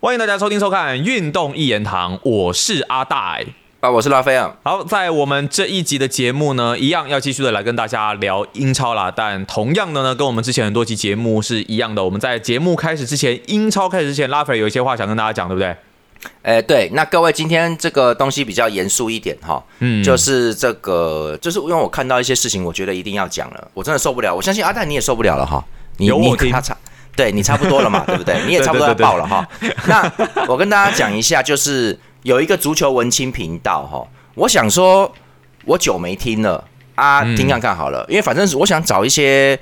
欢迎大家收听收看《运动一言堂》，我是阿大。啊，我是拉菲啊。好，在我们这一集的节目呢，一样要继续的来跟大家聊英超啦。但同样的呢，跟我们之前很多期节目是一样的。我们在节目开始之前，英超开始之前，拉菲有一些话想跟大家讲，对不对？哎，对，那各位今天这个东西比较严肃一点哈，嗯，就是这个，就是因为我看到一些事情，我觉得一定要讲了，我真的受不了。我相信阿戴你也受不了了哈，你你他差，对你差不多了嘛，对不对？你也差不多要爆了哈。那我跟大家讲一下，就是有一个足球文青频道哈，我想说，我久没听了啊，听看看好了，因为反正是我想找一些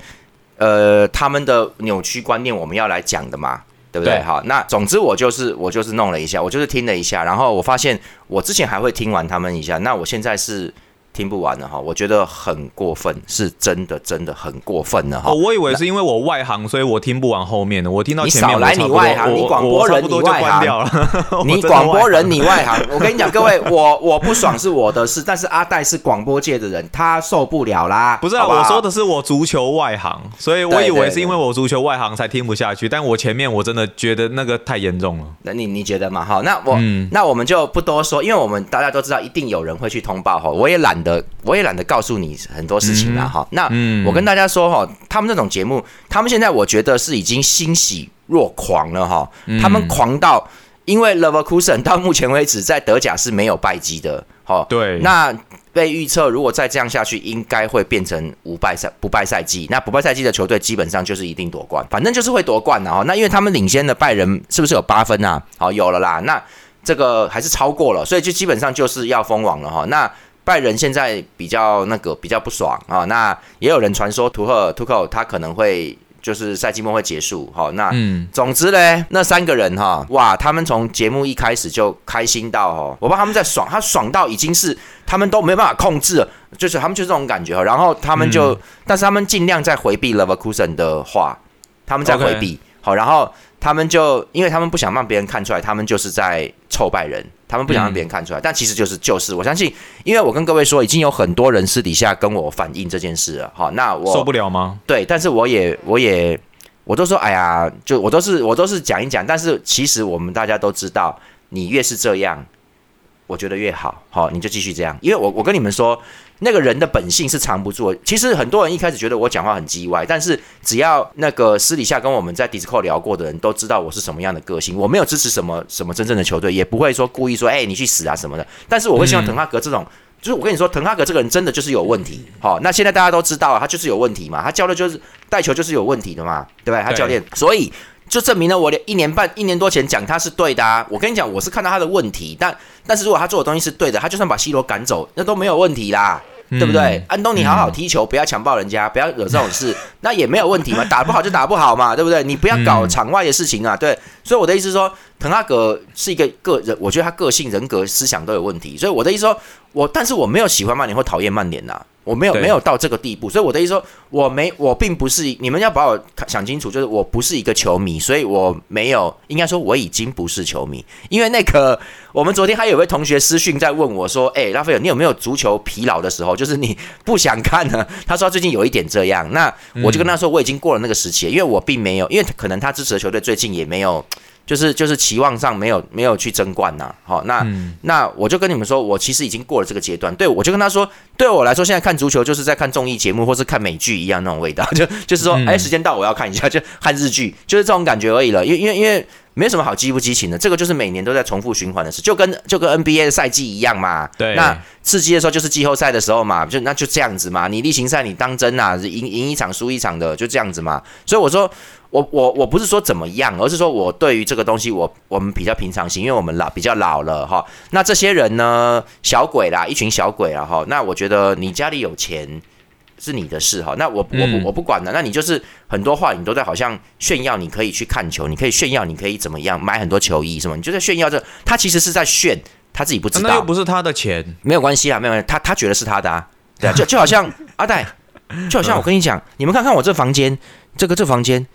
呃他们的扭曲观念，我们要来讲的嘛。对不对？好，那总之我就是我就是弄了一下，我就是听了一下，然后我发现我之前还会听完他们一下，那我现在是。听不完了哈，我觉得很过分，是真的，真的很过分了哈。我以为是因为我外行，所以我听不完后面的。我听到前面，你少来你外行，你广播人你外行，你广播人你外行。我跟你讲，各位，我我不爽是我的事，但是阿戴是广播界的人，他受不了啦。不是，我说的是我足球外行，所以我以为是因为我足球外行才听不下去，但我前面我真的觉得那个太严重了。那你你觉得嘛？好，那我那我们就不多说，因为我们大家都知道，一定有人会去通报哈。我也懒得。我也懒得告诉你很多事情了哈。那我跟大家说哈，他们这种节目，他们现在我觉得是已经欣喜若狂了哈。他们狂到，因为 Leverkusen 到目前为止在德甲是没有败绩的。哈，对。那被预测，如果再这样下去，应该会变成无败赛不败赛季。那不败赛季的球队基本上就是一定夺冠，反正就是会夺冠的哈。那因为他们领先的拜仁是不是有八分啊？好，有了啦。那这个还是超过了，所以就基本上就是要封王了哈。那拜仁现在比较那个比较不爽啊，那也有人传说图赫图克他可能会就是赛季末会结束哈，那总之嘞，那三个人哈，哇，他们从节目一开始就开心到哈，我怕他们在爽，他爽到已经是他们都没办法控制了，就是他们就这种感觉哈，然后他们就，但是他们尽量在回避 Leverkusen 的话，他们在回避好，然后他们就因为他们不想让别人看出来，他们就是在臭拜人。他们不想让别人看出来，但其实就是就是，我相信，因为我跟各位说，已经有很多人私底下跟我反映这件事了。好，那我受不了吗？对，但是我也我也我都说，哎呀，就我都是我都是讲一讲，但是其实我们大家都知道，你越是这样，我觉得越好。好，你就继续这样，因为我我跟你们说。那个人的本性是藏不住。其实很多人一开始觉得我讲话很叽歪，但是只要那个私底下跟我们在 Discord 聊过的人都知道我是什么样的个性。我没有支持什么什么真正的球队，也不会说故意说哎你去死啊什么的。但是我会希望滕哈格这种，就是我跟你说，滕哈格这个人真的就是有问题。好，那现在大家都知道了，他就是有问题嘛，他教的就是带球就是有问题的嘛，对吧？他教练，所以就证明了我一年半一年多前讲他是对的啊。我跟你讲，我是看到他的问题，但但是如果他做的东西是对的，他就算把 C 罗赶走，那都没有问题啦。对不对？安东尼好好踢球，不要强暴人家，不要惹这种事，那也没有问题嘛。打不好就打不好嘛，对不对？你不要搞场外的事情啊。对，所以我的意思是说，滕哈格是一个个人，我觉得他个性、人格、思想都有问题。所以我的意思说，我但是我没有喜欢曼联或讨厌曼联呐。我没有没有到这个地步，所以我的意思说，我没我并不是你们要把我想清楚，就是我不是一个球迷，所以我没有应该说我已经不是球迷，因为那个我们昨天还有位同学私讯在问我说，哎，拉斐尔，你有没有足球疲劳的时候？就是你不想看呢？他说最近有一点这样，那我就跟他说我已经过了那个时期，因为我并没有，因为可能他支持的球队最近也没有。就是就是期望上没有没有去争冠呐，好那那我就跟你们说，我其实已经过了这个阶段。对我就跟他说，对我来说，现在看足球就是在看综艺节目或是看美剧一样那种味道，就就是说，哎，时间到我要看一下，就看日剧，就是这种感觉而已了。因为因为因为没什么好激不激情的，这个就是每年都在重复循环的事，就跟就跟 NBA 的赛季一样嘛。对，那刺激的时候就是季后赛的时候嘛，就那就这样子嘛。你例行赛你当真啊，赢赢一场输一场的，就这样子嘛。所以我说。我我我不是说怎么样，而是说我对于这个东西，我我们比较平常心，因为我们老比较老了哈。那这些人呢，小鬼啦，一群小鬼啊哈。那我觉得你家里有钱是你的事哈。那我我不我不管了。那你就是很多话你都在好像炫耀，你可以去看球，你可以炫耀，你可以怎么样买很多球衣什么？你就在炫耀这，他其实是在炫，他自己不知道。那又不是他的钱，没有关系啊，没有关系。他他觉得是他的啊，对啊，就就好像阿戴，就好像我跟你讲，你们看看我这房间，这个这房间。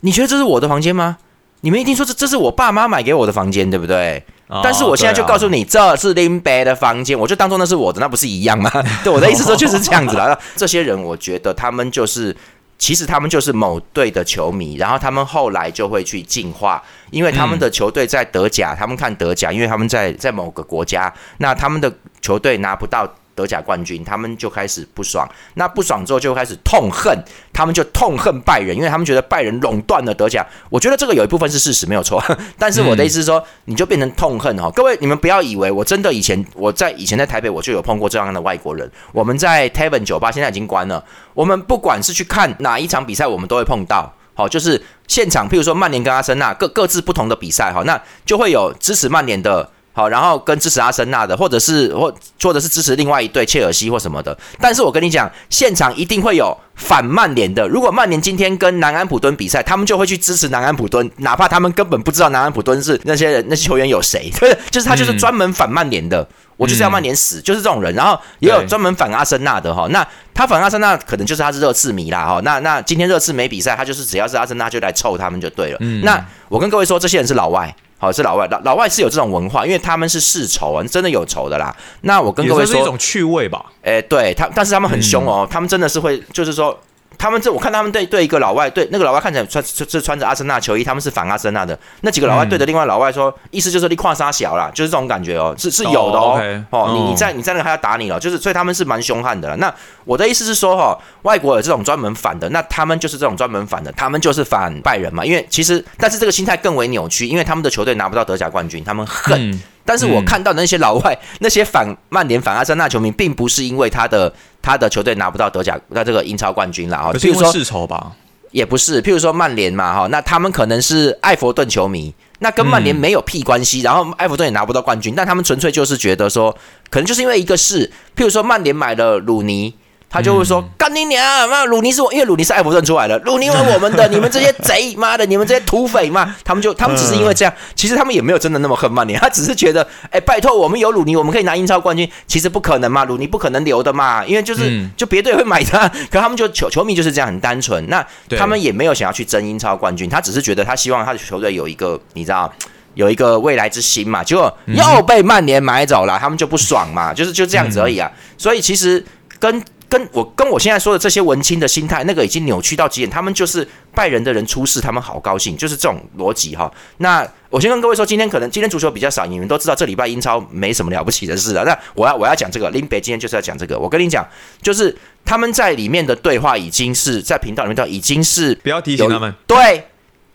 你觉得这是我的房间吗？你们一定说这这是我爸妈买给我的房间，对不对？但是我现在就告诉你，这是林北的房间，我就当做那是我的，那不是一样吗？对我的意思说就是这样子了。这些人，我觉得他们就是其实他们就是某队的球迷，然后他们后来就会去进化，因为他们的球队在德甲，他们看德甲，因为他们在在某个国家，那他们的球队拿不到。德甲冠军，他们就开始不爽。那不爽之后，就开始痛恨，他们就痛恨拜仁，因为他们觉得拜仁垄断了德甲。我觉得这个有一部分是事实，没有错。但是我的意思是说，你就变成痛恨哈。各位，你们不要以为我真的以前我在以前在台北，我就有碰过这样的外国人。我们在 Tavern 酒吧现在已经关了。我们不管是去看哪一场比赛，我们都会碰到。好，就是现场，譬如说曼联跟阿森纳各各自不同的比赛，哈，那就会有支持曼联的。好，然后跟支持阿森纳的，或者是或或者是支持另外一队切尔西或什么的。但是我跟你讲，现场一定会有反曼联的。如果曼联今天跟南安普敦比赛，他们就会去支持南安普敦，哪怕他们根本不知道南安普敦是那些人、那些球员有谁。对，就是他就是专门反曼联的，我就是要曼联死，就是这种人。然后也有专门反阿森纳的哈。那他反阿森纳，可能就是他是热刺迷啦哈。那那今天热刺没比赛，他就是只要是阿森纳就来凑他们就对了。那我跟各位说，这些人是老外。好，是老外，老老外是有这种文化，因为他们是世仇啊，真的有仇的啦。那我跟各位说，是一种趣味吧。哎，对他，但是他们很凶哦，他们真的是会，就是说。他们这我看他们对对一个老外对那个老外看起来穿是穿着阿森纳球衣，他们是反阿森纳的那几个老外对着另外老外说，意思就是你跨沙小啦，就是这种感觉哦，是是有的哦哦，你你在你在那还要打你了，就是所以他们是蛮凶悍的。那我的意思是说哈，外国有这种专门反的，那他们就是这种专门反的，他们就是反拜仁嘛，因为其实但是这个心态更为扭曲，因为他们的球队拿不到德甲冠军，他们恨。但是我看到的那些老外，那些反曼联、反阿森纳球迷，并不是因为他的他的球队拿不到德甲那这个英超冠军了哈，譬如说世仇吧，也不是，譬如说曼联嘛哈，那他们可能是艾弗顿球迷，那跟曼联没有屁关系，然后艾弗顿也拿不到冠军，但他们纯粹就是觉得说，可能就是因为一个事，譬如说曼联买了鲁尼。他就会说：“干你娘！妈，鲁尼是我，因为鲁尼是艾弗顿出来的，鲁尼为我们的，你们这些贼，妈的，你们这些土匪嘛！他们就，他们只是因为这样，其实他们也没有真的那么恨曼联，他只是觉得，哎，拜托，我们有鲁尼，我们可以拿英超冠军，其实不可能嘛，鲁尼不可能留的嘛，因为就是就别队会买他，可他们就球球迷就是这样很单纯，那他们也没有想要去争英超冠军，他只是觉得他希望他的球队有一个，你知道，有一个未来之星嘛，结果又被曼联买走了，他们就不爽嘛，就是就这样子而已啊，所以其实跟。跟我跟我现在说的这些文青的心态，那个已经扭曲到极点。他们就是拜仁的人出事，他们好高兴，就是这种逻辑哈。那我先跟各位说，今天可能今天足球比较少，你们都知道这礼拜英超没什么了不起的事了。那我要我要讲这个林北今天就是要讲这个。我跟你讲，就是他们在里面的对话已经是在频道里面都已经是不要提醒他们。对，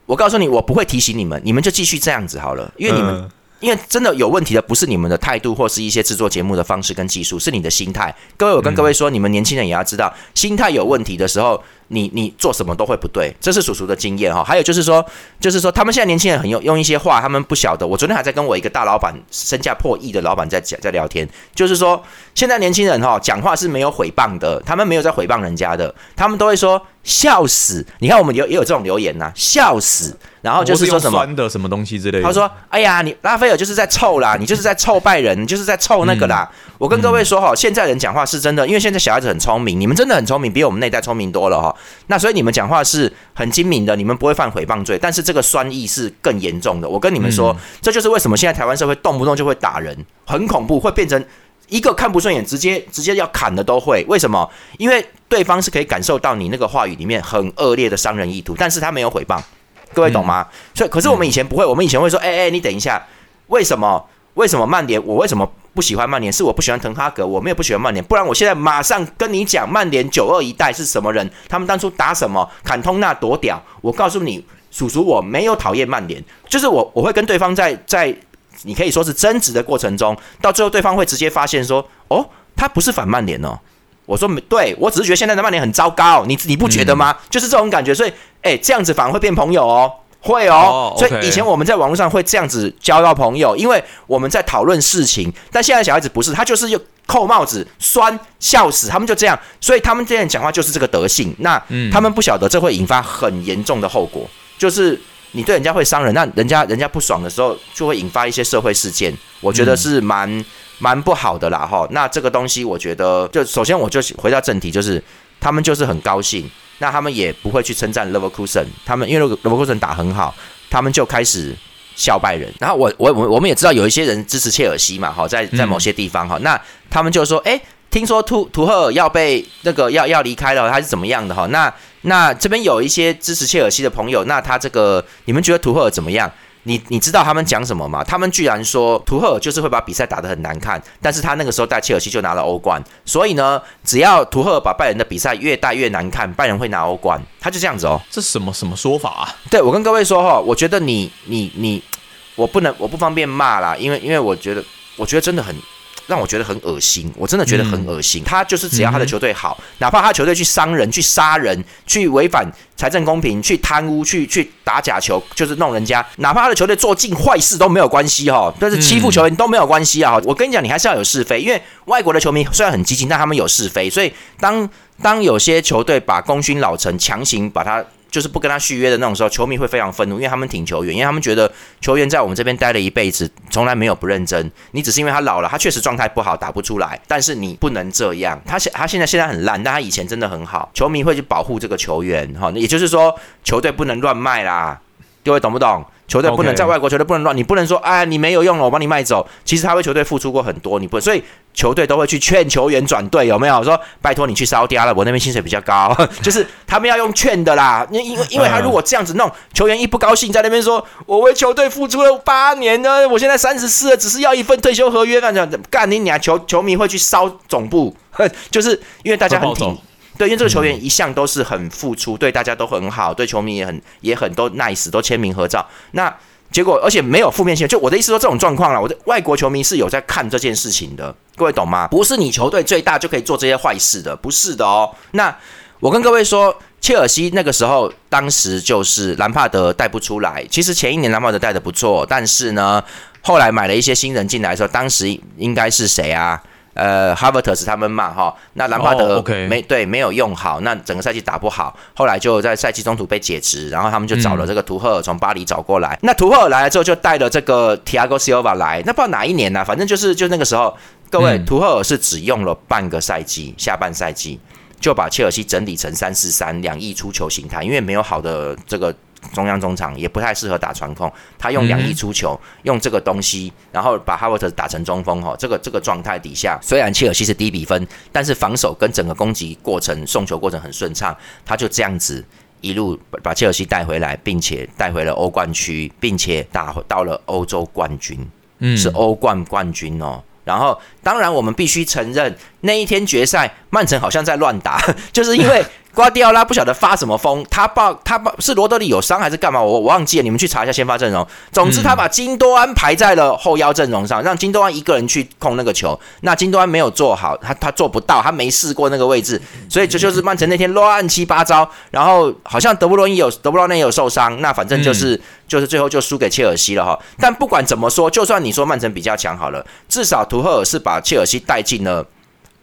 我告诉你，我不会提醒你们，你们就继续这样子好了，因为你们。因为真的有问题的不是你们的态度，或是一些制作节目的方式跟技术，是你的心态。各位，我跟各位说，你们年轻人也要知道，心态有问题的时候。你你做什么都会不对，这是叔叔的经验哈。还有就是说，就是说，他们现在年轻人很用用一些话，他们不晓得。我昨天还在跟我一个大老板，身价破亿的老板在讲在聊天，就是说，现在年轻人哈讲话是没有诽谤的，他们没有在诽谤人家的，他们都会说笑死。你看我们有也有这种留言呐，笑死。然后就是说什么的什么东西之类的。他说：“哎呀，你拉斐尔就是在臭啦，你就是在臭拜仁，你就是在臭那个啦。”我跟各位说哈，现在人讲话是真的，因为现在小孩子很聪明，你们真的很聪明，比我们那代聪明多了哈。那所以你们讲话是很精明的，你们不会犯诽谤罪，但是这个酸意是更严重的。我跟你们说，这就是为什么现在台湾社会动不动就会打人，很恐怖，会变成一个看不顺眼，直接直接要砍的都会。为什么？因为对方是可以感受到你那个话语里面很恶劣的伤人意图，但是他没有诽谤，各位懂吗？所以，可是我们以前不会，我们以前会说，哎哎，你等一下，为什么？为什么曼联？我为什么？不喜欢曼联是我不喜欢滕哈格，我们也不喜欢曼联，不然我现在马上跟你讲曼联九二一代是什么人，他们当初打什么，坎通纳多屌，我告诉你，叔叔我没有讨厌曼联，就是我我会跟对方在在你可以说是争执的过程中，到最后对方会直接发现说，哦，他不是反曼联哦，我说没对，我只是觉得现在的曼联很糟糕，你你不觉得吗？就是这种感觉，所以哎，这样子反而会变朋友哦。会哦，所以以前我们在网络上会这样子交到朋友，因为我们在讨论事情。但现在小孩子不是，他就是又扣帽子、酸、笑死，他们就这样。所以他们这样讲话就是这个德性。那他们不晓得这会引发很严重的后果，就是你对人家会伤人，那人家人家不爽的时候，就会引发一些社会事件。我觉得是蛮蛮不好的啦，哈。那这个东西，我觉得就首先我就回到正题，就是他们就是很高兴。那他们也不会去称赞 Leverkusen，他们因为 Leverkusen 打很好，他们就开始笑拜仁。然后我我我我们也知道有一些人支持切尔西嘛，哈，在在某些地方哈，那他们就说，哎，听说图图赫尔要被那个要要离开了，他是怎么样的哈？那那这边有一些支持切尔西的朋友，那他这个你们觉得图赫尔怎么样？你你知道他们讲什么吗？他们居然说图赫尔就是会把比赛打得很难看，但是他那个时候带切尔西就拿了欧冠，所以呢，只要图赫尔把拜仁的比赛越带越难看，拜仁会拿欧冠，他就这样子哦。这什么什么说法啊？对我跟各位说哈，我觉得你你你，我不能我不方便骂啦，因为因为我觉得我觉得真的很。让我觉得很恶心，我真的觉得很恶心。他就是只要他的球队好，哪怕他球队去伤人、去杀人、去违反财政公平、去贪污、去去打假球，就是弄人家，哪怕他的球队做尽坏事都没有关系哈，但是欺负球员都没有关系啊。我跟你讲，你还是要有是非，因为外国的球迷虽然很激进，但他们有是非，所以当当有些球队把功勋老臣强行把他。就是不跟他续约的那种时候，球迷会非常愤怒，因为他们挺球员，因为他们觉得球员在我们这边待了一辈子，从来没有不认真。你只是因为他老了，他确实状态不好，打不出来，但是你不能这样。他现他现在现在很烂，但他以前真的很好。球迷会去保护这个球员，哈，也就是说，球队不能乱卖啦。各位懂不懂？球队不能在外国球队不能乱，你不能说哎，你没有用了，我帮你卖走。其实他为球队付出过很多，你不所以球队都会去劝球员转队，有没有？说拜托你去烧掉了，我那边薪水比较高，就是他们要用劝的啦。因因为因为他如果这样子弄，球员一不高兴，在那边说我为球队付出了八年呢，我现在三十四了，只是要一份退休合约，干这样干你俩！球球迷会去烧总部，就是因为大家很挺。对，因为这个球员一向都是很付出，对大家都很好，对球迷也很也很都 nice，都签名合照。那结果而且没有负面新闻，就我的意思说这种状况了，我的外国球迷是有在看这件事情的，各位懂吗？不是你球队最大就可以做这些坏事的，不是的哦。那我跟各位说，切尔西那个时候当时就是兰帕德带不出来，其实前一年兰帕德带的不错，但是呢，后来买了一些新人进来的时候，当时应该是谁啊？呃，哈 t 特是他们嘛哈，那兰帕德没对没有用好，那整个赛季打不好，后来就在赛季中途被解职，然后他们就找了这个图赫尔从巴黎找过来。那图赫尔来了之后，就带了这个 Tiago Silva 来，那不知道哪一年呢？反正就是就那个时候，各位图赫尔是只用了半个赛季，下半赛季就把切尔西整理成三四三两翼出球形态，因为没有好的这个。中央中场也不太适合打传控，他用两翼出球，用这个东西，然后把哈维特打成中锋哈，这个这个状态底下，虽然切尔西是低比分，但是防守跟整个攻击过程、送球过程很顺畅，他就这样子一路把切尔西带回来，并且带回了欧冠区，并且打到了欧洲冠军，嗯，是欧冠冠军哦。然后，当然我们必须承认，那一天决赛，曼城好像在乱打，就是因为。瓜迪奥拉不晓得发什么疯，他报他报是罗德里有伤还是干嘛？我我忘记了，你们去查一下先发阵容。总之，他把金多安排在了后腰阵容上，让金多安一个人去控那个球。那金多安没有做好，他他做不到，他没试过那个位置，所以这就是曼城那天乱七八糟。然后好像德布罗伊有德布罗内有受伤，那反正就是就是最后就输给切尔西了哈。但不管怎么说，就算你说曼城比较强好了，至少图赫尔是把切尔西带进了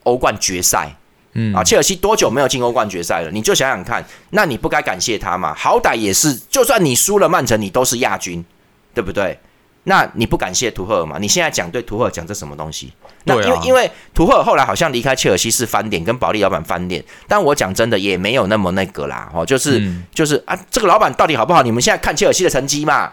欧冠决赛。嗯啊，切尔西多久没有进欧冠决赛了？你就想想看，那你不该感谢他吗？好歹也是，就算你输了曼城，你都是亚军，对不对？那你不感谢图赫尔吗？你现在讲对图赫尔讲这什么东西？那因为因为图赫尔后来好像离开切尔西是翻脸，跟保利老板翻脸。但我讲真的也没有那么那个啦，哦，就是就是啊，这个老板到底好不好？你们现在看切尔西的成绩嘛。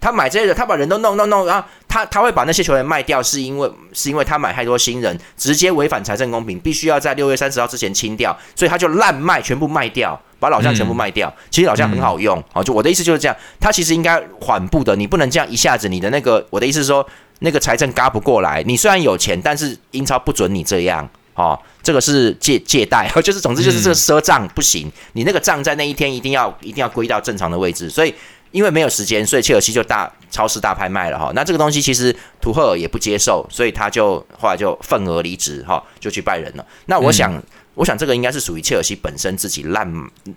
他买这些人，他把人都弄弄弄，然后他他会把那些球员卖掉，是因为是因为他买太多新人，直接违反财政公平，必须要在六月三十号之前清掉，所以他就烂卖，全部卖掉，把老将全部卖掉。其实老将很好用，好，就我的意思就是这样，他其实应该缓步的，你不能这样一下子，你的那个我的意思是说，那个财政嘎不过来，你虽然有钱，但是英超不准你这样，哦，这个是借借贷，就是总之就是这个赊账不行，你那个账在那一天一定要一定要归到正常的位置，所以。因为没有时间，所以切尔西就大超市大拍卖了哈。那这个东西其实图赫尔也不接受，所以他就后来就愤而离职哈，就去拜仁了。那我想，我想这个应该是属于切尔西本身自己烂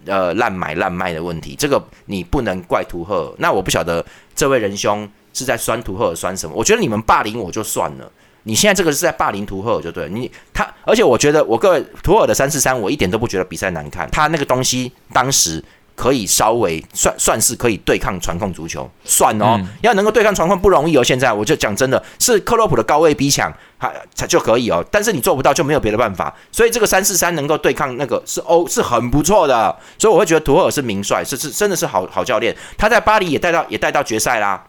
呃烂买烂卖的问题，这个你不能怪图赫尔。那我不晓得这位仁兄是在酸图赫尔酸什么？我觉得你们霸凌我就算了，你现在这个是在霸凌图赫尔就对。你他，而且我觉得我各位图赫尔的三四三，我一点都不觉得比赛难看，他那个东西当时。可以稍微算算是可以对抗传控足球，算哦，要能够对抗传控不容易哦。现在我就讲真的，是克洛普的高位逼抢还才就可以哦。但是你做不到就没有别的办法，所以这个三四三能够对抗那个是欧是很不错的。所以我会觉得图赫尔是名帅，是是真的是好好教练。他在巴黎也带到也带到决赛啦。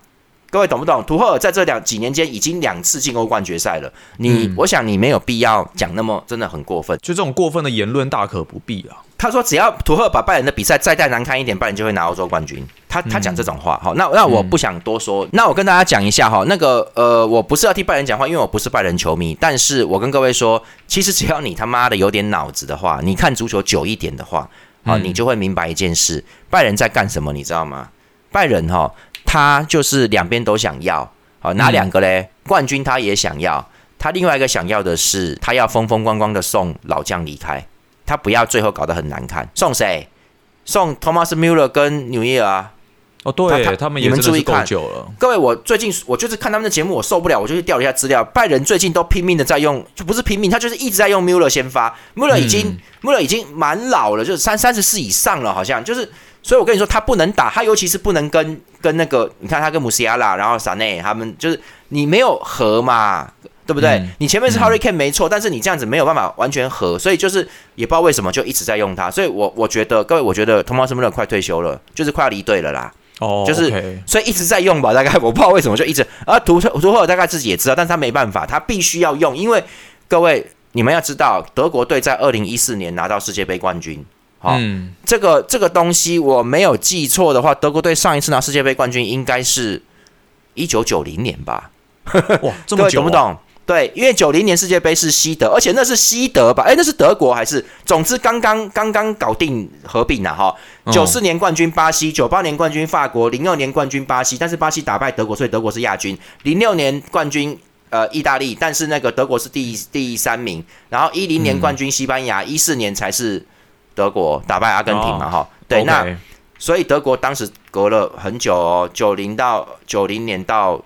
各位懂不懂？图赫尔在这两几年间已经两次进欧冠决赛了。你我想你没有必要讲那么真的很过分，就这种过分的言论大可不必啊。他说只要图赫把拜仁的比赛再带难看一点，拜仁就会拿欧洲冠军。他他讲这种话，好，那那我不想多说，那我跟大家讲一下哈，那个呃，我不是要替拜仁讲话，因为我不是拜仁球迷，但是我跟各位说，其实只要你他妈的有点脑子的话，你看足球久一点的话，好，你就会明白一件事，拜仁在干什么，你知道吗？拜仁哈，他就是两边都想要，好，哪两个嘞？冠军他也想要，他另外一个想要的是，他要风风光光的送老将离开，他不要最后搞得很难看，送谁？送 Thomas Muller 跟纽耶啊。哦，对，他们你们注意看，久了。各位，我最近我就是看他们的节目，我受不了，我就去调了一下资料。拜仁最近都拼命的在用，就不是拼命，他就是一直在用 Muller 先发。Muller 已经 Muller 已经蛮老了，就是三三十四以上了，好像就是。所以我跟你说，他不能打，他尤其是不能跟跟那个，你看他跟穆西亚拉，然后萨内他们，就是你没有和嘛，对不对？你前面是 Hurricane 没错，但是你这样子没有办法完全合，所以就是也不知道为什么就一直在用它。所以我我觉得各位，我觉得托马斯穆勒快退休了，就是快要离队了啦。哦，就是所以一直在用吧，大概我不知道为什么就一直。而图图赫尔大概自己也知道，但是他没办法，他必须要用，因为各位你们要知道，德国队在二零一四年拿到世界杯冠军。嗯，这个这个东西我没有记错的话，德国队上一次拿世界杯冠军应该是一九九零年吧？哇，这么久，懂不懂？对，因为九零年世界杯是西德，而且那是西德吧？哎，那是德国还是？总之刚刚刚刚搞定合并了哈。九四年冠军巴西，九八年冠军法国，零二年冠军巴西，但是巴西打败德国，所以德国是亚军。零六年冠军呃意大利，但是那个德国是第第三名。然后一零年冠军西班牙，一四年才是。德国打败阿根廷嘛，哈，对，那所以德国当时隔了很久哦，九零到九零年到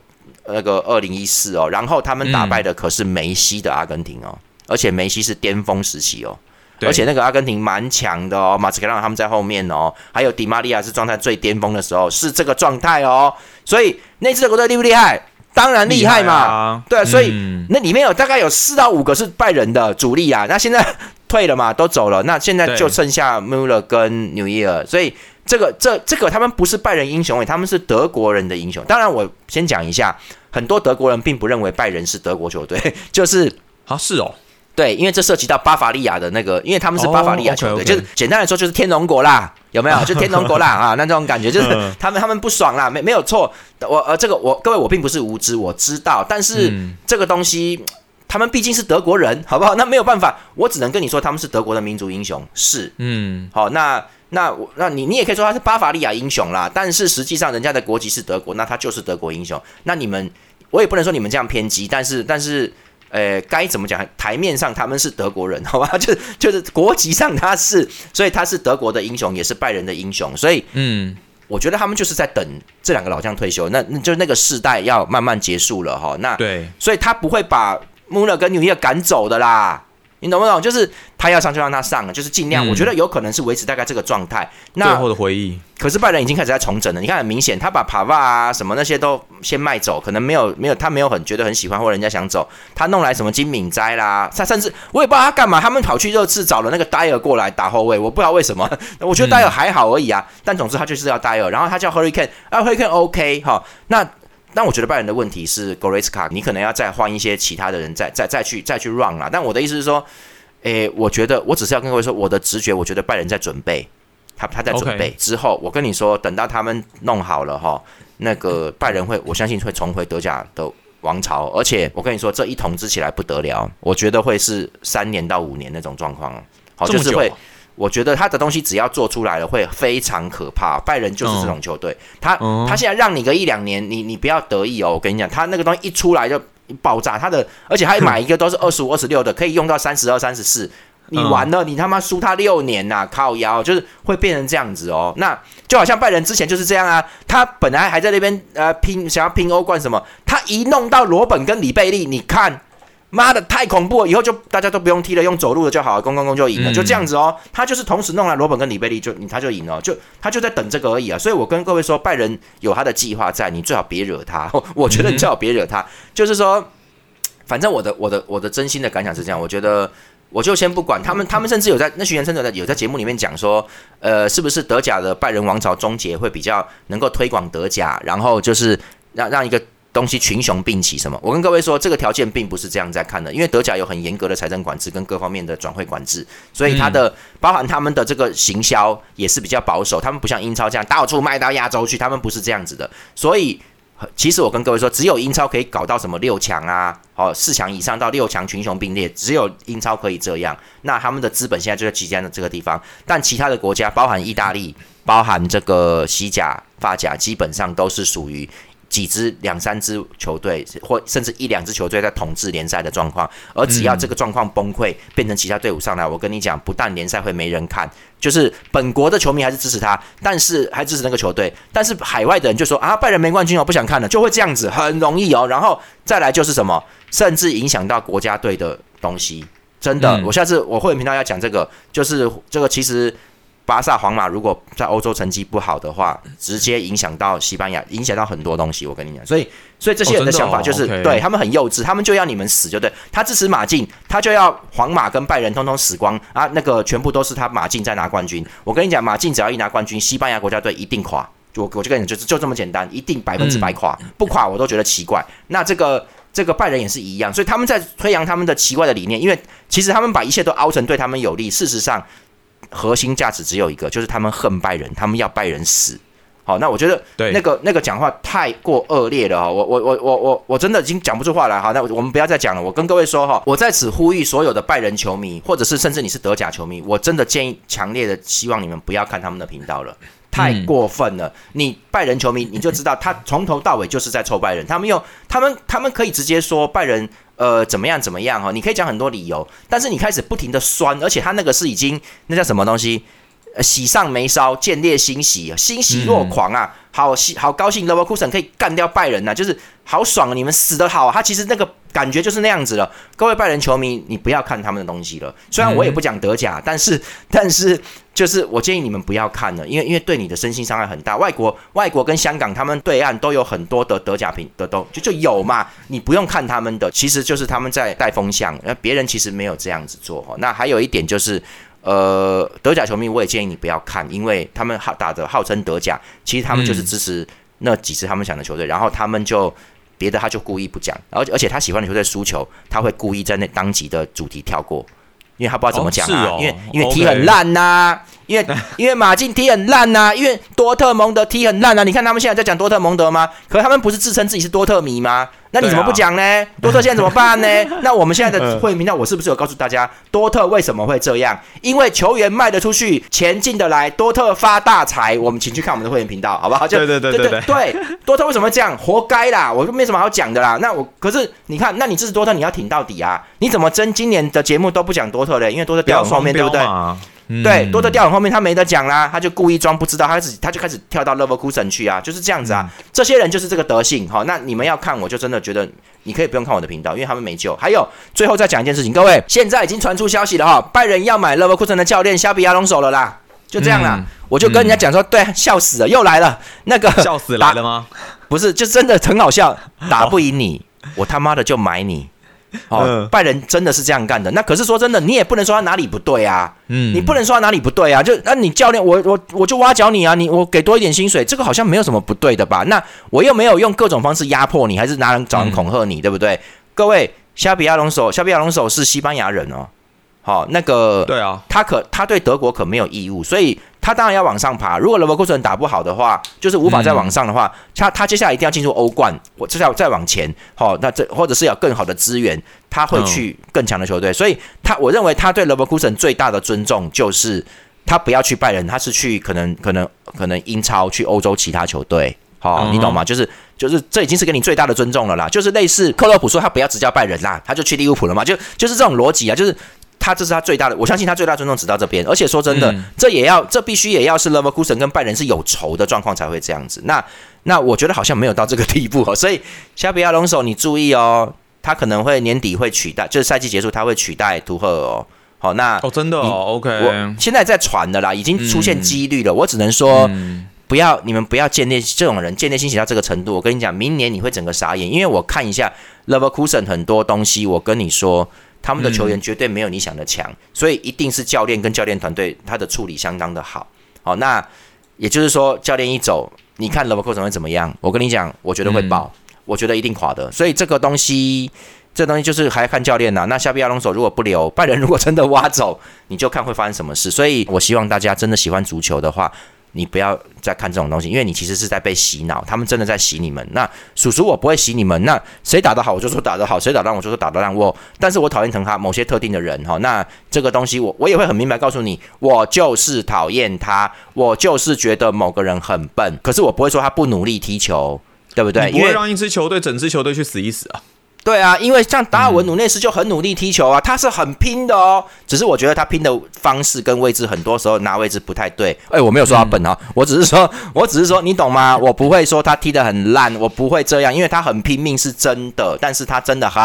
那个二零一四哦，然后他们打败的可是梅西的阿根廷哦，而且梅西是巅峰时期哦，而且那个阿根廷蛮强的哦，马斯克让他们在后面哦，还有迪玛利亚是状态最巅峰的时候，是这个状态哦，所以那支德国队厉不厉害？当然厉害嘛，对，所以那里面有大概有四到五个是拜仁的主力啊，那现在。退了嘛，都走了，那现在就剩下穆勒跟纽伊尔，所以这个这这个他们不是拜仁英雄，他们是德国人的英雄。当然，我先讲一下，很多德国人并不认为拜仁是德国球队，就是啊是哦，对，因为这涉及到巴伐利亚的那个，因为他们是巴伐利亚球队，就是简单来说就是天龙国啦，有没有？就天龙国啦啊，那这种感觉就是他们他们不爽啦，没没有错，我呃这个我各位我并不是无知，我知道，但是这个东西。他们毕竟是德国人，好不好？那没有办法，我只能跟你说他们是德国的民族英雄。是，嗯，好，那那我那你你也可以说他是巴伐利亚英雄啦。但是实际上人家的国籍是德国，那他就是德国英雄。那你们我也不能说你们这样偏激，但是但是，呃，该怎么讲？台面上他们是德国人，好吧？就就是国籍上他是，所以他是德国的英雄，也是拜仁的英雄。所以，嗯，我觉得他们就是在等这两个老将退休，那那就那个世代要慢慢结束了哈。那对，所以他不会把。穆勒跟纽约赶走的啦，你懂不懂？就是他要上就让他上，就是尽量。我觉得有可能是维持大概这个状态。最后的回忆，可是拜仁已经开始在重整了。你看很明显，他把帕瓦啊什么那些都先卖走，可能没有没有他没有很觉得很喜欢，或人家想走，他弄来什么金敏斋啦，他甚至我也不知道他干嘛。他们跑去热刺找了那个戴尔过来打后卫，我不知道为什么。我觉得戴尔还好而已啊，但总之他就是要戴尔。然后他叫 Hurricane，啊 Hurricane OK 哈，那。但我觉得拜仁的问题是 g o r e t k a 你可能要再换一些其他的人，再再再去再去 run 啦。但我的意思是说，诶，我觉得我只是要跟各位说，我的直觉，我觉得拜仁在准备，他他在准备之后，我跟你说，等到他们弄好了哈，那个拜仁会，我相信会重回德甲的王朝。而且我跟你说，这一统治起来不得了，我觉得会是三年到五年那种状况，好，就是会。我觉得他的东西只要做出来了，会非常可怕。拜仁就是这种球队，他他现在让你个一两年，你你不要得意哦。我跟你讲，他那个东西一出来就爆炸，他的而且他买一个都是 二十五、二十六的，可以用到三十二、三十四。你完了，你他妈输他六年呐！靠腰，就是会变成这样子哦。那就好像拜仁之前就是这样啊，他本来还在那边呃拼想要拼欧冠什么，他一弄到罗本跟里贝利，你看。妈的，太恐怖了！以后就大家都不用踢了，用走路的就好了，攻攻攻就赢了，就这样子哦。他就是同时弄了罗本跟里贝利，就他就赢了，就他就在等这个而已啊。所以我跟各位说，拜仁有他的计划在，你最好别惹他。我觉得你最好别惹他。就是说，反正我的我的我的真心的感想是这样，我觉得我就先不管他们，他们甚至有在那徐元生有在有在节目里面讲说，呃，是不是德甲的拜仁王朝终结会比较能够推广德甲，然后就是让让一个。东西群雄并起什么？我跟各位说，这个条件并不是这样在看的，因为德甲有很严格的财政管制跟各方面的转会管制，所以它的包含他们的这个行销也是比较保守，他们不像英超这样到处卖到亚洲去，他们不是这样子的，所以。其实我跟各位说，只有英超可以搞到什么六强啊，哦四强以上到六强群雄并列，只有英超可以这样。那他们的资本现在就在即将的这个地方，但其他的国家，包含意大利、包含这个西甲、法甲，基本上都是属于。几支两三支球队，或甚至一两支球队在统治联赛的状况，而只要这个状况崩溃，变成其他队伍上来，我跟你讲，不但联赛会没人看，就是本国的球迷还是支持他，但是还支持那个球队，但是海外的人就说啊，拜仁没冠军哦，不想看了，就会这样子，很容易哦。然后再来就是什么，甚至影响到国家队的东西，真的，我下次我会频道要讲这个，就是这个其实。巴萨、皇马如果在欧洲成绩不好的话，直接影响到西班牙，影响到很多东西。我跟你讲，所以，所以这些人的想法就是，对他们很幼稚，他们就要你们死，就对。他支持马竞，他就要皇马跟拜仁通通死光啊！那个全部都是他马竞在拿冠军。我跟你讲，马竞只要一拿冠军，西班牙国家队一定垮。我我就跟你就是就这么简单，一定百分之百垮。不垮我都觉得奇怪。那这个这个拜仁也是一样，所以他们在推扬他们的奇怪的理念，因为其实他们把一切都凹成对他们有利，事实上。核心价值只有一个，就是他们恨拜仁，他们要拜仁死。好，那我觉得那个那个讲话太过恶劣了哈，我我我我我我真的已经讲不出话来哈。那我们不要再讲了，我跟各位说哈，我在此呼吁所有的拜仁球迷，或者是甚至你是德甲球迷，我真的建议强烈的希望你们不要看他们的频道了，太过分了。你拜仁球迷你就知道他从头到尾就是在臭拜仁，他们用他们他们可以直接说拜仁。呃，怎么样？怎么样？哈，你可以讲很多理由，但是你开始不停的酸，而且他那个是已经那叫什么东西？喜上眉梢，见猎欣喜，欣喜若狂啊！好喜好高兴 l e v e r k u s e n 可以干掉拜仁呐，就是好爽，你们死的好。他其实那个感觉就是那样子了。各位拜仁球迷，你不要看他们的东西了。虽然我也不讲德甲，但是但是就是我建议你们不要看了，因为因为对你的身心伤害很大。外国外国跟香港他们对岸都有很多的德甲品的都就就有嘛，你不用看他们的，其实就是他们在带风向，那别人其实没有这样子做。那还有一点就是。呃，德甲球迷我也建议你不要看，因为他们号打着号称德甲，其实他们就是支持那几支他们想的球队，然后他们就别的他就故意不讲，而而且他喜欢的球队输球，他会故意在那当集的主题跳过，因为他不知道怎么讲啊，因为因为踢很烂呐，因为 因为马竞踢很烂呐，因为多特蒙德踢很烂呐，你看他们现在在讲多特蒙德吗？可他们不是自称自己是多特迷吗？那你怎么不讲呢？多特现在怎么办呢？那我们现在的会员频道，我是不是有告诉大家多特为什么会这样？因为球员卖得出去，钱进得来，多特发大财。我们请去看我们的会员频道，好不好？就对对对对对对，多特为什么会这样？活该啦！我就没什么好讲的啦。那我可是你看，那你支持多特，你要挺到底啊！你怎么真今年的节目都不讲多特嘞？因为多特掉双面对不对？对，多特掉很后面，他没得讲啦，他就故意装不知道，他开始他就开始跳到 Leverkusen 去啊，就是这样子啊。这些人就是这个德性，好，那你们要看，我就真的觉得你可以不用看我的频道，因为他们没救。还有，最后再讲一件事情，各位，现在已经传出消息了哈，拜仁要买 Leverkusen 的教练肖比亚龙手了啦，就这样啦。我就跟人家讲说，对，笑死了，又来了，那个笑死来了吗？不是，就真的很好笑，打不赢你，我他妈的就买你。哦，拜仁真的是这样干的。那可是说真的，你也不能说他哪里不对啊。嗯，你不能说他哪里不对啊。就那你教练，我我我就挖角你啊。你我给多一点薪水，这个好像没有什么不对的吧？那我又没有用各种方式压迫你，还是拿人找人恐吓你，对不对？各位，夏比亚龙手，夏比亚龙手是西班牙人哦。好，那个对啊，他可他对德国可没有义务，所以他当然要往上爬。如果勒沃库森打不好的话，就是无法再往上的话，他他接下来一定要进入欧冠，我接下来再往前。好，那这或者是有更好的资源，他会去更强的球队。所以，他我认为他对勒沃库森最大的尊重就是他不要去拜仁，他是去可能可能可能英超去欧洲其他球队。好，你懂吗？就是就是这已经是给你最大的尊重了啦。就是类似克洛普说他不要执教拜仁啦，他就去利物浦了嘛。就就是这种逻辑啊，就是。他这是他最大的，我相信他最大尊重只到这边。而且说真的，这也要这必须也要是 Leverkusen 跟拜仁是有仇的状况才会这样子。那那我觉得好像没有到这个地步哦。所以夏比亚龙手，你注意哦，他可能会年底会取代，就是赛季结束他会取代图赫尔哦。好，那哦真的哦，OK，我现在在传的啦，已经出现几率了。我只能说不要你们不要建立这种人建立欣喜到这个程度。我跟你讲，明年你会整个傻眼，因为我看一下 Leverkusen 很多东西，我跟你说。他们的球员绝对没有你想的强，所以一定是教练跟教练团队他的处理相当的好。好，那也就是说，教练一走，你看勒沃库森会怎么样？我跟你讲，我觉得会爆。我觉得一定垮的。所以这个东西，这东西就是还要看教练呐。那下比亚龙手如果不留，拜仁如果真的挖走，你就看会发生什么事。所以我希望大家真的喜欢足球的话。你不要再看这种东西，因为你其实是在被洗脑，他们真的在洗你们。那叔叔我不会洗你们，那谁打得好我就说打得好，谁打得烂我就说打得烂。我，但是我讨厌疼哈某些特定的人哈。那这个东西我我也会很明白告诉你，我就是讨厌他，我就是觉得某个人很笨，可是我不会说他不努力踢球，对不对？不会让一支球队整支球队去死一死啊。对啊，因为像达尔文努内斯就很努力踢球啊，他是很拼的哦。只是我觉得他拼的方式跟位置，很多时候拿位置不太对。哎，我没有说他笨啊，我只是说，我只是说，你懂吗？我不会说他踢得很烂，我不会这样，因为他很拼命是真的，但是他真的很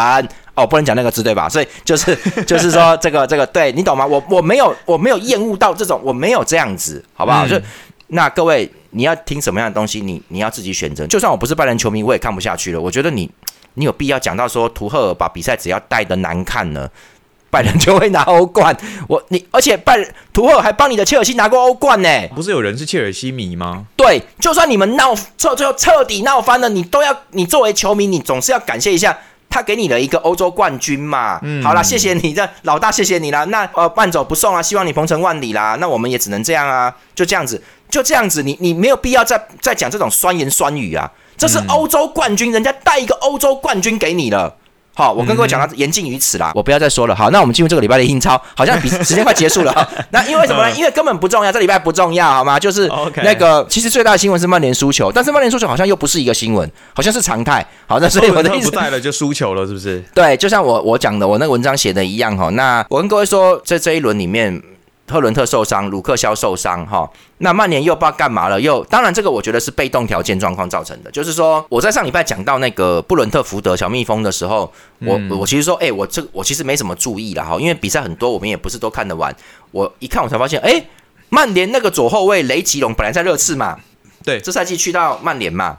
哦，不能讲那个字对吧？所以就是 就是说这个这个，对你懂吗？我我没有我没有厌恶到这种，我没有这样子，好不好？就那各位，你要听什么样的东西，你你要自己选择。就算我不是拜仁球迷，我也看不下去了。我觉得你。你有必要讲到说图赫尔把比赛只要带的难看呢，拜仁就会拿欧冠。我你而且拜图赫尔还帮你的切尔西拿过欧冠呢。不是有人是切尔西迷吗？对，就算你们闹彻最后彻底闹翻了，你都要你作为球迷，你总是要感谢一下他给你的一个欧洲冠军嘛。嗯，好啦，谢谢你的老大，谢谢你啦。那呃，慢走不送啊，希望你鹏程万里啦。那我们也只能这样啊，就这样子，就这样子。你你没有必要再再讲这种酸言酸语啊。这是欧洲冠军，人家带一个欧洲冠军给你了。好，我跟各位讲到言尽于此啦，我不要再说了。好，那我们进入这个礼拜的英超，好像比 时间快结束了。那因为什么呢？因为根本不重要，这礼拜不重要，好吗？就是那个，其实最大的新闻是曼联输球，但是曼联输球好像又不是一个新闻，好像是常态。好，那所以我的意思不带了就输球了，是不是？对，就像我我讲的，我那个文章写的一样哈。那我跟各位说，在这一轮里面。赫伦特受伤，鲁克肖受伤，哈，那曼联又不知道干嘛了，又当然这个我觉得是被动条件状况造成的，就是说我在上礼拜讲到那个布伦特福德小蜜蜂的时候，我我其实说，哎，我这我其实没什么注意了哈，因为比赛很多，我们也不是都看得完，我一看我才发现，哎，曼联那个左后卫雷吉隆本来在热刺嘛，对，这赛季去到曼联嘛，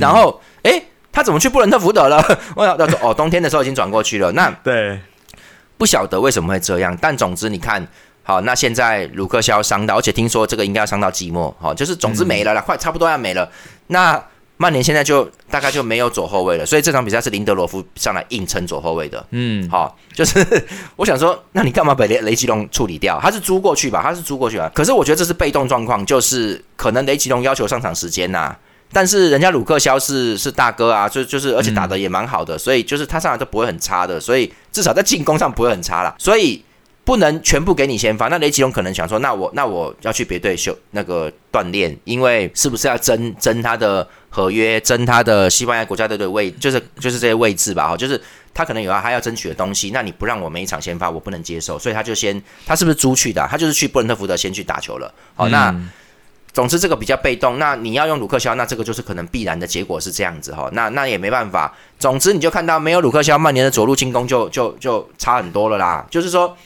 然后哎，他怎么去布伦特福德了？我想哦，冬天的时候已经转过去了，那对，不晓得为什么会这样，但总之你看。好，那现在鲁克肖伤到，而且听说这个应该要伤到季末，好，就是总之没了了，快差不多要没了。那曼联现在就大概就没有左后卫了，所以这场比赛是林德罗夫上来硬撑左后卫的。嗯，好，就是我想说，那你干嘛把雷雷吉隆处理掉？他是租过去吧？他是租过去啊。可是我觉得这是被动状况，就是可能雷吉隆要求上场时间呐，但是人家鲁克肖是是大哥啊，就就是而且打的也蛮好的，所以就是他上来都不会很差的，所以至少在进攻上不会很差啦，所以。不能全部给你先发，那雷吉隆可能想说，那我那我要去别队修那个锻炼，因为是不是要争争他的合约，争他的西班牙国家队的位，就是就是这些位置吧，哈，就是他可能有他要争取的东西，那你不让我每一场先发，我不能接受，所以他就先他是不是租去的？他就是去布伦特福德先去打球了。好，那总之这个比较被动，那你要用鲁克肖，那这个就是可能必然的结果是这样子哈，那那也没办法。总之你就看到没有鲁克肖，曼联的左路进攻就就就差很多了啦，就是说。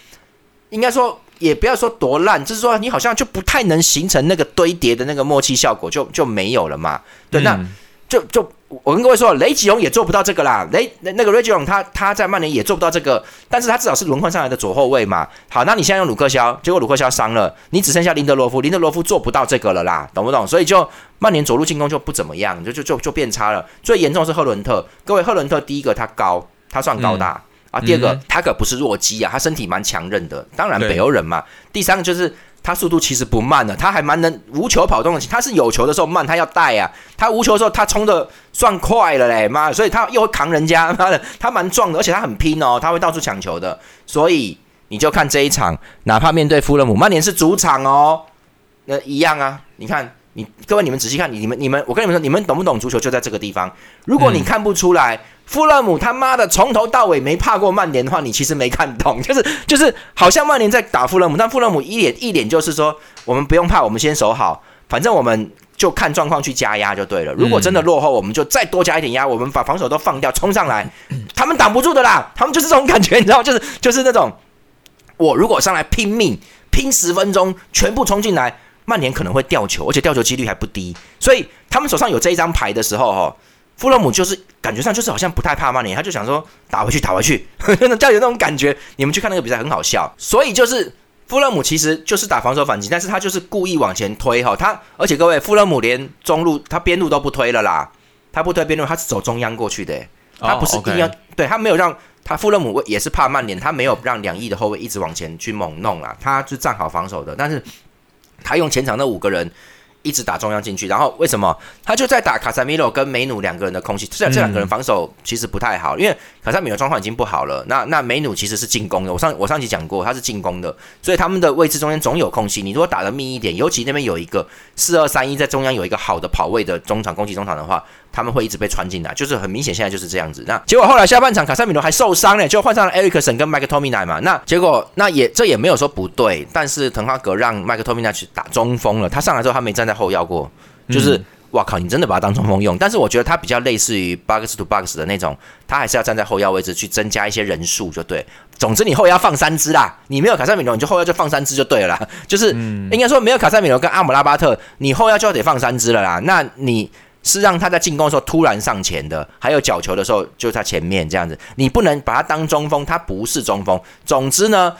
应该说，也不要说多烂，就是说你好像就不太能形成那个堆叠的那个默契效果，就就没有了嘛。对，那就就我跟各位说，雷吉隆也做不到这个啦。雷那那个雷吉隆他他在曼联也做不到这个，但是他至少是轮换上来的左后卫嘛。好，那你现在用鲁克肖，结果鲁克肖伤了，你只剩下林德罗夫，林德罗夫做不到这个了啦，懂不懂？所以就曼联左路进攻就不怎么样，就就就就变差了。最严重是赫伦特，各位赫伦特第一个他高，他算高大。啊，第二个他可不是弱鸡啊，他身体蛮强韧的，当然北欧人嘛。第三个就是他速度其实不慢的，他还蛮能无球跑动的。他是有球的时候慢，他要带啊。他无球的时候他冲的算快了嘞，妈的！所以他又会扛人家，妈的，他蛮壮的，而且他很拼哦，他会到处抢球的。所以你就看这一场，哪怕面对富勒姆，曼联是主场哦，那一样啊。你看，你各位你们仔细看，你你们你们，我跟你们说，你们懂不懂足球就在这个地方。如果你看不出来。富勒姆他妈的从头到尾没怕过曼联的话，你其实没看懂，就是就是好像曼联在打富勒姆，但富勒姆一脸一脸就是说我们不用怕，我们先守好，反正我们就看状况去加压就对了。如果真的落后，我们就再多加一点压，我们把防守都放掉，冲上来，他们挡不住的啦。他们就是这种感觉，你知道，就是就是那种我如果上来拼命拼十分钟，全部冲进来，曼联可能会掉球，而且掉球几率还不低。所以他们手上有这一张牌的时候，哈。富勒姆就是感觉上就是好像不太怕曼联，他就想说打回去打回去，那叫有那种感觉。你们去看那个比赛很好笑，所以就是富勒姆其实就是打防守反击，但是他就是故意往前推哈他，而且各位富勒姆连中路他边路都不推了啦。他不推边路，他是走中央过去的，他不是哦硬要、，OK 对他没有让他富勒姆也是怕曼联，他没有让两翼的后卫一直往前去猛弄啦，他是站好防守的，但是他用前场那五个人。一直打中央进去，然后为什么他就在打卡塞米罗跟梅努两个人的空隙？这这两个人防守其实不太好，因为卡塞米罗状况已经不好了。那那梅努其实是进攻的，我上我上集讲过他是进攻的，所以他们的位置中间总有空隙。你如果打得密一点，尤其那边有一个四二三一在中央有一个好的跑位的中场攻击中场的话，他们会一直被穿进来，就是很明显现在就是这样子。那结果后来下半场卡塞米罗还受伤了，就换上了埃里克森跟麦克托米奈嘛。那结果那也这也没有说不对，但是滕哈格让麦克托米奈去打中锋了，他上来之后他没站在后腰过。就是，哇靠！你真的把他当中锋用？但是我觉得他比较类似于 box to box 的那种，他还是要站在后腰位置去增加一些人数，就对。总之，你后腰放三支啦，你没有卡塞米罗，你就后腰就放三支就对了啦。就是应该说，没有卡塞米罗跟阿姆拉巴特，你后腰就得放三支了啦。那你是让他在进攻的时候突然上前的，还有角球的时候就在前面这样子，你不能把他当中锋，他不是中锋。总之呢。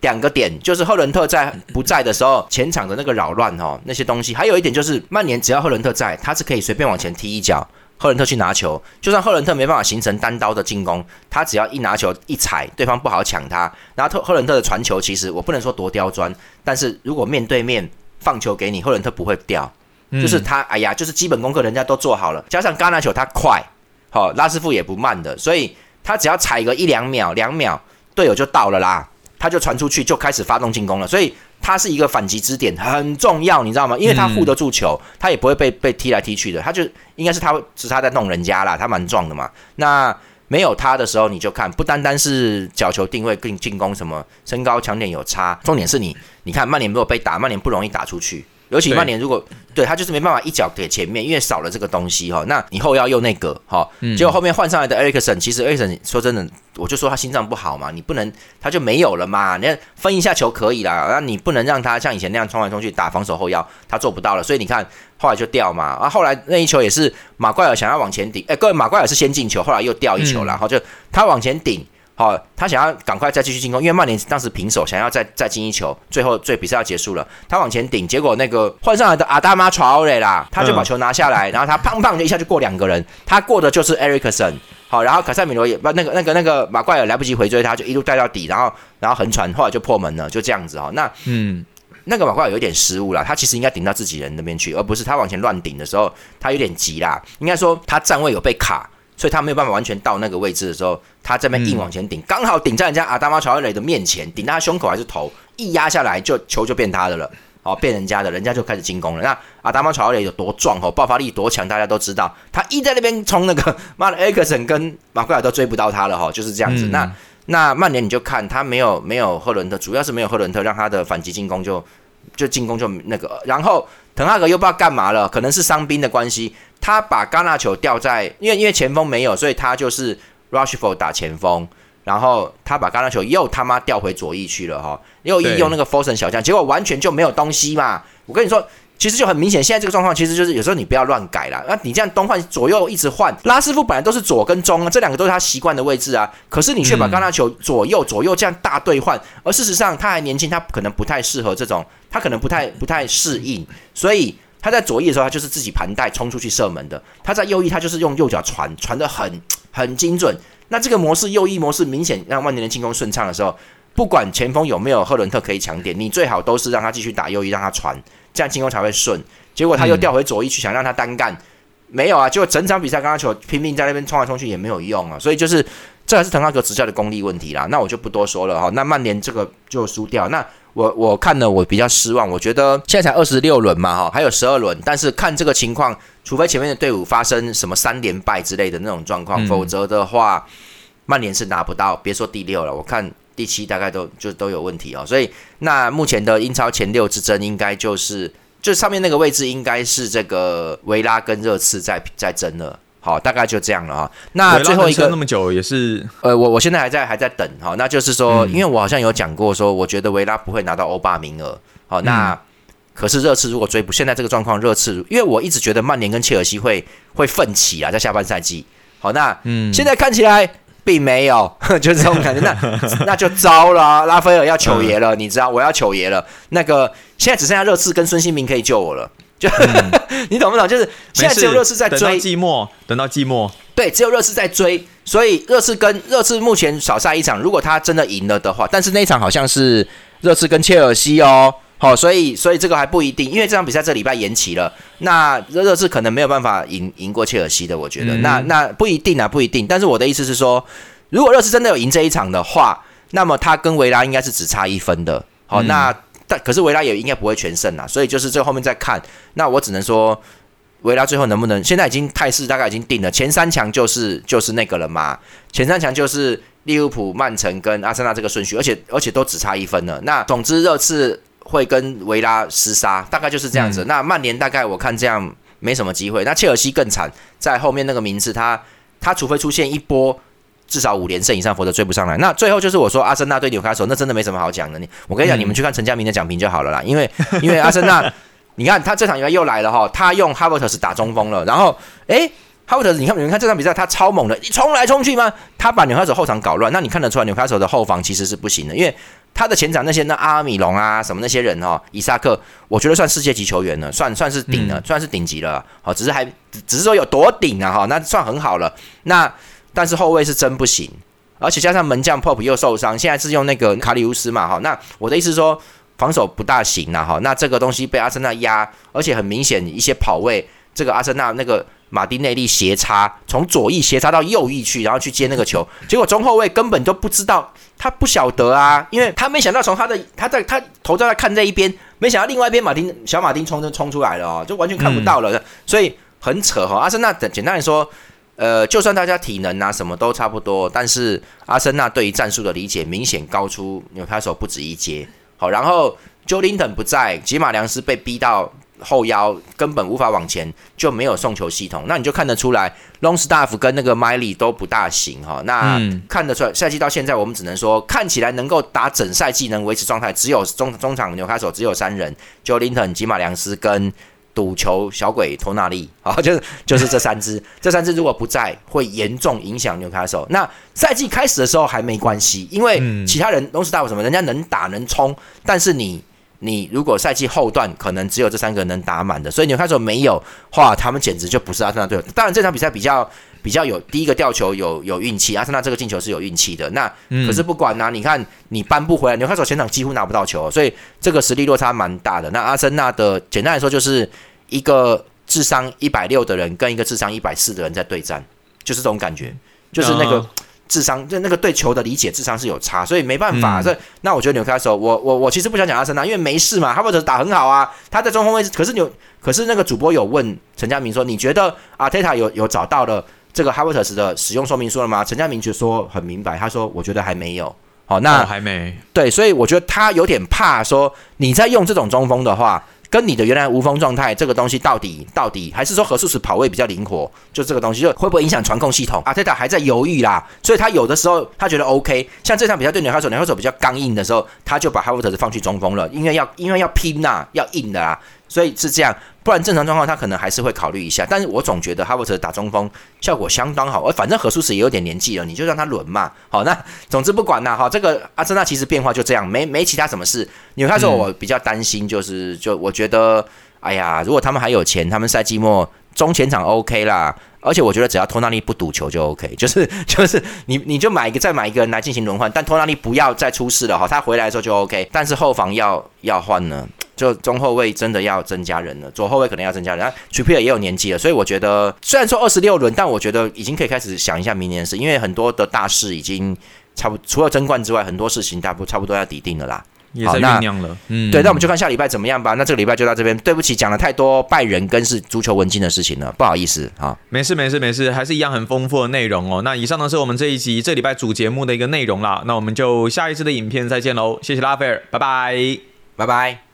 两个点就是赫伦特在不在的时候，前场的那个扰乱哦，那些东西。还有一点就是，曼联只要赫伦特在，他是可以随便往前踢一脚，赫伦特去拿球。就算赫伦特没办法形成单刀的进攻，他只要一拿球一踩，对方不好抢他。然后特赫伦特的传球，其实我不能说多刁钻，但是如果面对面放球给你，赫伦特不会掉。就是他，哎呀，就是基本功课人家都做好了，加上橄榄球他快，好、拉师傅也不慢的，所以他只要踩个一两秒，两秒队友就到了啦。他就传出去，就开始发动进攻了，所以他是一个反击支点，很重要，你知道吗？因为他护得住球，他也不会被被踢来踢去的，他就应该是他是他在弄人家啦，他蛮壮的嘛。那没有他的时候，你就看不单单是角球定位跟进攻什么身高强点有差，重点是你你看曼联如果被打，曼联不容易打出去。尤其曼联如果对他就是没办法一脚给前面，因为少了这个东西哈。那你后腰又那个哈，结果后面换上来的埃里克森，其实埃里克森说真的，我就说他心脏不好嘛，你不能他就没有了嘛。你分一下球可以啦，那你不能让他像以前那样冲来冲去打防守后腰，他做不到了。所以你看后来就掉嘛，啊后来那一球也是马怪尔想要往前顶，哎各位马怪尔是先进球，后来又掉一球了，然后就他往前顶。好、他想要赶快再继续进攻，因为曼联当时平手，想要再再进一球，最后最比赛要结束了，他往前顶，结果那个换上来的阿达玛传奥雷啦，他就把球拿下来，然后他砰砰就一下就过两个人，他过的就是埃里克森，好，然后卡塞米罗也不那个那个那个马怪尔来不及回追他，就一路带到底，然后然后横传，后来就破门了，就这样子哈、那嗯，那个马怪尔有点失误啦，他其实应该顶到自己人那边去，而不是他往前乱顶的时候，他有点急啦。应该说他站位有被卡，所以他没有办法完全到那个位置的时候，他这边硬往前顶，刚、好顶在人家阿达玛乔尔雷的面前，顶到他胸口还是头，一压下来就球就变他的了。哦，变人家的，人家就开始进攻了。那阿达玛乔尔雷有多壮哦，爆发力多强，大家都知道。他一在那边冲那个妈的埃克森跟马奎尔都追不到他了哈、就是这样子。嗯那那曼联你就看他没有没有赫伦特，主要是没有赫伦特，让他的反击进攻就就进攻就那个，然后滕哈格又不知道干嘛了，可能是伤兵的关系，他把戛纳球吊在，因为因为前锋没有，所以他就是 Rushford 打前锋，然后他把戛纳球又他妈调回左翼去了哈，右翼对用那个 foson 小将，结果完全就没有东西嘛，我跟你说。其实就很明显，现在这个状况其实就是有时候你不要乱改啦。那你这样东换左右一直换，拉师傅本来都是左跟中啊，这两个都是他习惯的位置啊。可是你却把嗯橄榄球左右左右这样大兑换，而事实上他还年轻，他可能不太适合这种，他可能不太不太适应，所以他在左翼的时候，他就是自己盘带冲出去射门的；他在右翼，他就是用右脚传，传的很很精准。那这个模式右翼模式明显让万年的进攻顺畅的时候，不管前锋有没有赫伦特可以抢点，你最好都是让他继续打右翼，让他传，这样进攻才会顺。结果他又调回左翼去，想让他单干，没有啊，结果整场比赛刚刚球拼命在那边冲来冲去也没有用啊，所以就是这还是滕哈格执教的功力问题啦。那我就不多说了哈。那曼联这个就输掉。那我我看了我比较失望，我觉得现在才二十六轮嘛哈，还有十二轮，但是看这个情况，除非前面的队伍发生什么三连败之类的那种状况，嗯否则的话，曼联是拿不到，别说第六了，我看。第七大概都就都有问题哦，所以那目前的英超前六之争应该就是就上面那个位置应该是这个维拉跟热刺在在争了。好，大概就这样了哈。那最后一个那么久也是呃，我我现在还在还在等哈，那就是说，嗯因为我好像有讲过说，我觉得维拉不会拿到欧霸名额。好，那、可是热刺如果追不现在这个状况，热刺因为我一直觉得曼联跟切尔西会会奋起啊，在下半赛季。好，那嗯，现在看起来并没有，就是这种感觉。那 那就糟了啊，拉斐尔要求爷了，你知道我要求爷了。那个现在只剩下热刺跟孙兴民可以救我了。就、你懂不懂？就是现在只有热刺在等到追，寂寞，等到寂寞，对，只有热刺在追，所以热刺跟热刺目前少赛一场，如果他真的赢了的话，但是那一场好像是热刺跟切尔西哦，好、所以所以这个还不一定，因为这场比赛这礼拜延期了，那热热刺可能没有办法赢赢过切尔西的，我觉得，嗯那那不一定啊，不一定。但是我的意思是说，如果热刺真的有赢这一场的话，那么他跟维拉应该是只差一分的，好、嗯那但可是维拉也应该不会全胜啊，所以就是这后面再看，那我只能说。维拉最后能不能？现在已经态势大概已经定了，前三强就是就是那个了嘛。前三强就是利物浦、曼城跟阿森纳这个顺序，而且而且都只差一分了。那总之热刺会跟维拉厮杀，大概就是这样子。那曼联大概我看这样没什么机会。那切尔西更惨，在后面那个名次，他他除非出现一波。至少五连胜以上，否则追不上来。那最后就是我说阿森纳对纽卡索，那真的没什么好讲的。你我跟你讲，嗯你们去看陈家明的讲评就好了啦。因为 因为阿森纳，你看他这场比赛又来了哈，他用哈伯特斯打中锋了，然后诶，哈伯特斯，你看你们看这场比赛他超猛的，你冲来冲去吗？他把纽卡手后场搞乱，那你看得出来纽卡手的后防其实是不行的，因为他的前场那些那阿米隆啊什么那些人哦，伊萨克，我觉得算世界级球员了，算算是顶了，算是顶级了。好，只是还只只是说有多顶啊哈，那算很好了。那但是后卫是真不行，而且加上门将 Pop 又受伤，现在是用那个卡里乌斯嘛哈。那我的意思是说防守不大行啊哈。那这个东西被阿森纳压，而且很明显一些跑位，这个阿森纳那个马丁内利斜插，从左翼斜插到右翼去，然后去接那个球，结果中后卫根本都不知道，他不晓得啊，因为他没想到从他的他在他头在看这一边，没想到另外一边马丁小马丁冲就冲出来了哦，就完全看不到了，所以很扯哈、阿森纳简单来说。呃，就算大家体能啊什么都差不多，但是阿森纳对于战术的理解明显高出纽卡手不止一阶。好，然后 Joe Linton 不在，吉马良斯被逼到后腰，根本无法往前，就没有送球系统。那你就看得出来，Longstaff 跟那个 Miley 都不大行哈。那嗯看得出来，赛季到现在，我们只能说看起来能够打整赛季能维持状态，只有中中场纽卡手只有三人，Joe Linton、吉马良斯跟。赌球小鬼托纳利，啊，就是就是这三支，这三支如果不在，会严重影响纽卡手。那赛季开始的时候还没关系，因为嗯其他人 Longstaff 什么，人家能打能冲，但是你你如果赛季后段可能只有这三个能打满的，所以纽卡索没有话，他们简直就不是阿森纳队友。当然这场比赛比较比较有第一个吊球有有运气，阿森纳这个进球是有运气的。那嗯可是不管呐、你看你扳不回来，纽卡索前场几乎拿不到球，所以这个实力落差蛮大的。那阿森纳的简单来说就是一个智商一百六的人跟一个智商一百四的人在对战，就是这种感觉，就是那个嗯智商，就那个对球的理解智商是有差，所以没办法。嗯所以那我觉得纽卡手，我我我其实不想讲阿森纳，因为没事嘛，哈伯特打很好啊，他在中锋位置，可是纽可是那个主播有问陈家明说，你觉得阿泰塔有有找到了这个哈伯特斯的使用说明书了吗？陈家明就说很明白，他说我觉得还没有。好，那、哦还没，对，所以我觉得他有点怕说你在用这种中锋的话，跟你的原来无锋状态这个东西到底到底还是说何素史跑位比较灵活，就这个东西就会不会影响传控系统？阿泰塔还在犹豫啦，所以他有的时候他觉得 OK，像这场比赛对纽卡手，纽卡手比较刚硬的时候，他就把哈弗特斯放去中锋了，因为要因为要拼呐、要硬的啦，所以是这样。不然正常状况他可能还是会考虑一下，但是我总觉得哈伯特打中锋效果相当好，而反正何舒斯也有点年纪了，你就让他轮嘛。好，那总之不管啦，哈，这个阿森纳其实变化就这样，没没其他什么事。纽卡说我比较担心，就是就我觉得，哎呀，如果他们还有钱，他们赛季末中前场 OK 啦。而且我觉得只要托纳利不赌球就 OK，就是就是你你就买一个再买一个人来进行轮换，但托纳利不要再出事了哈，他回来的时候就 OK。但是后防要要换呢，就中后卫真的要增加人了，左后卫可能要增加人。那 t r i p p i e r 也有年纪了，所以我觉得虽然说二十六轮，但我觉得已经可以开始想一下明年的事，因为很多的大事已经差不除了争冠之外，很多事情大不差不多要抵定了啦。也在酝酿了。嗯，对，那我们就看下礼拜怎么样吧。那这个礼拜就到这边，对不起，讲了太多拜仁跟是足球文经的事情了，不好意思啊。没事没事没事，还是一样很丰富的内容哦。那以上呢是我们这一集这礼拜主节目的一个内容啦。那我们就下一次的影片再见喽，谢谢拉斐尔，拜拜。拜拜。